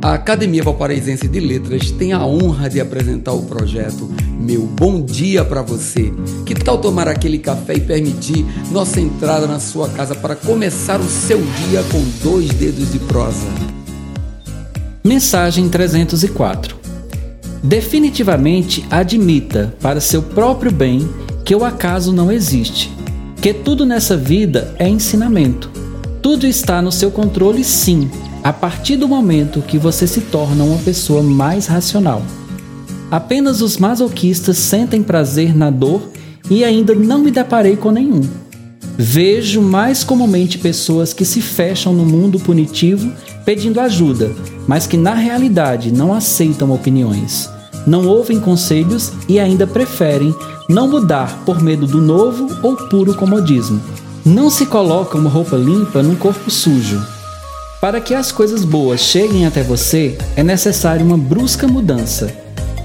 A Academia Valparaísense de Letras tem a honra de apresentar o projeto Meu Bom Dia para Você. Que tal tomar aquele café e permitir nossa entrada na sua casa para começar o seu dia com dois dedos de prosa? Mensagem 304 Definitivamente admita para seu próprio bem que o acaso não existe, que tudo nessa vida é ensinamento. Tudo está no seu controle, sim, a partir do momento que você se torna uma pessoa mais racional. Apenas os masoquistas sentem prazer na dor e ainda não me deparei com nenhum. Vejo mais comumente pessoas que se fecham no mundo punitivo pedindo ajuda, mas que na realidade não aceitam opiniões, não ouvem conselhos e ainda preferem não mudar por medo do novo ou puro comodismo. Não se coloca uma roupa limpa num corpo sujo, para que as coisas boas cheguem até você, é necessária uma brusca mudança.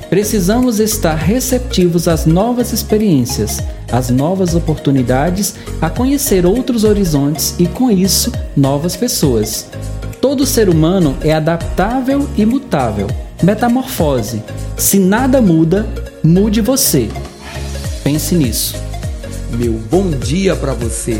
Precisamos estar receptivos às novas experiências, às novas oportunidades, a conhecer outros horizontes e, com isso, novas pessoas. Todo ser humano é adaptável e mutável. Metamorfose. Se nada muda, mude você. Pense nisso. Meu bom dia para você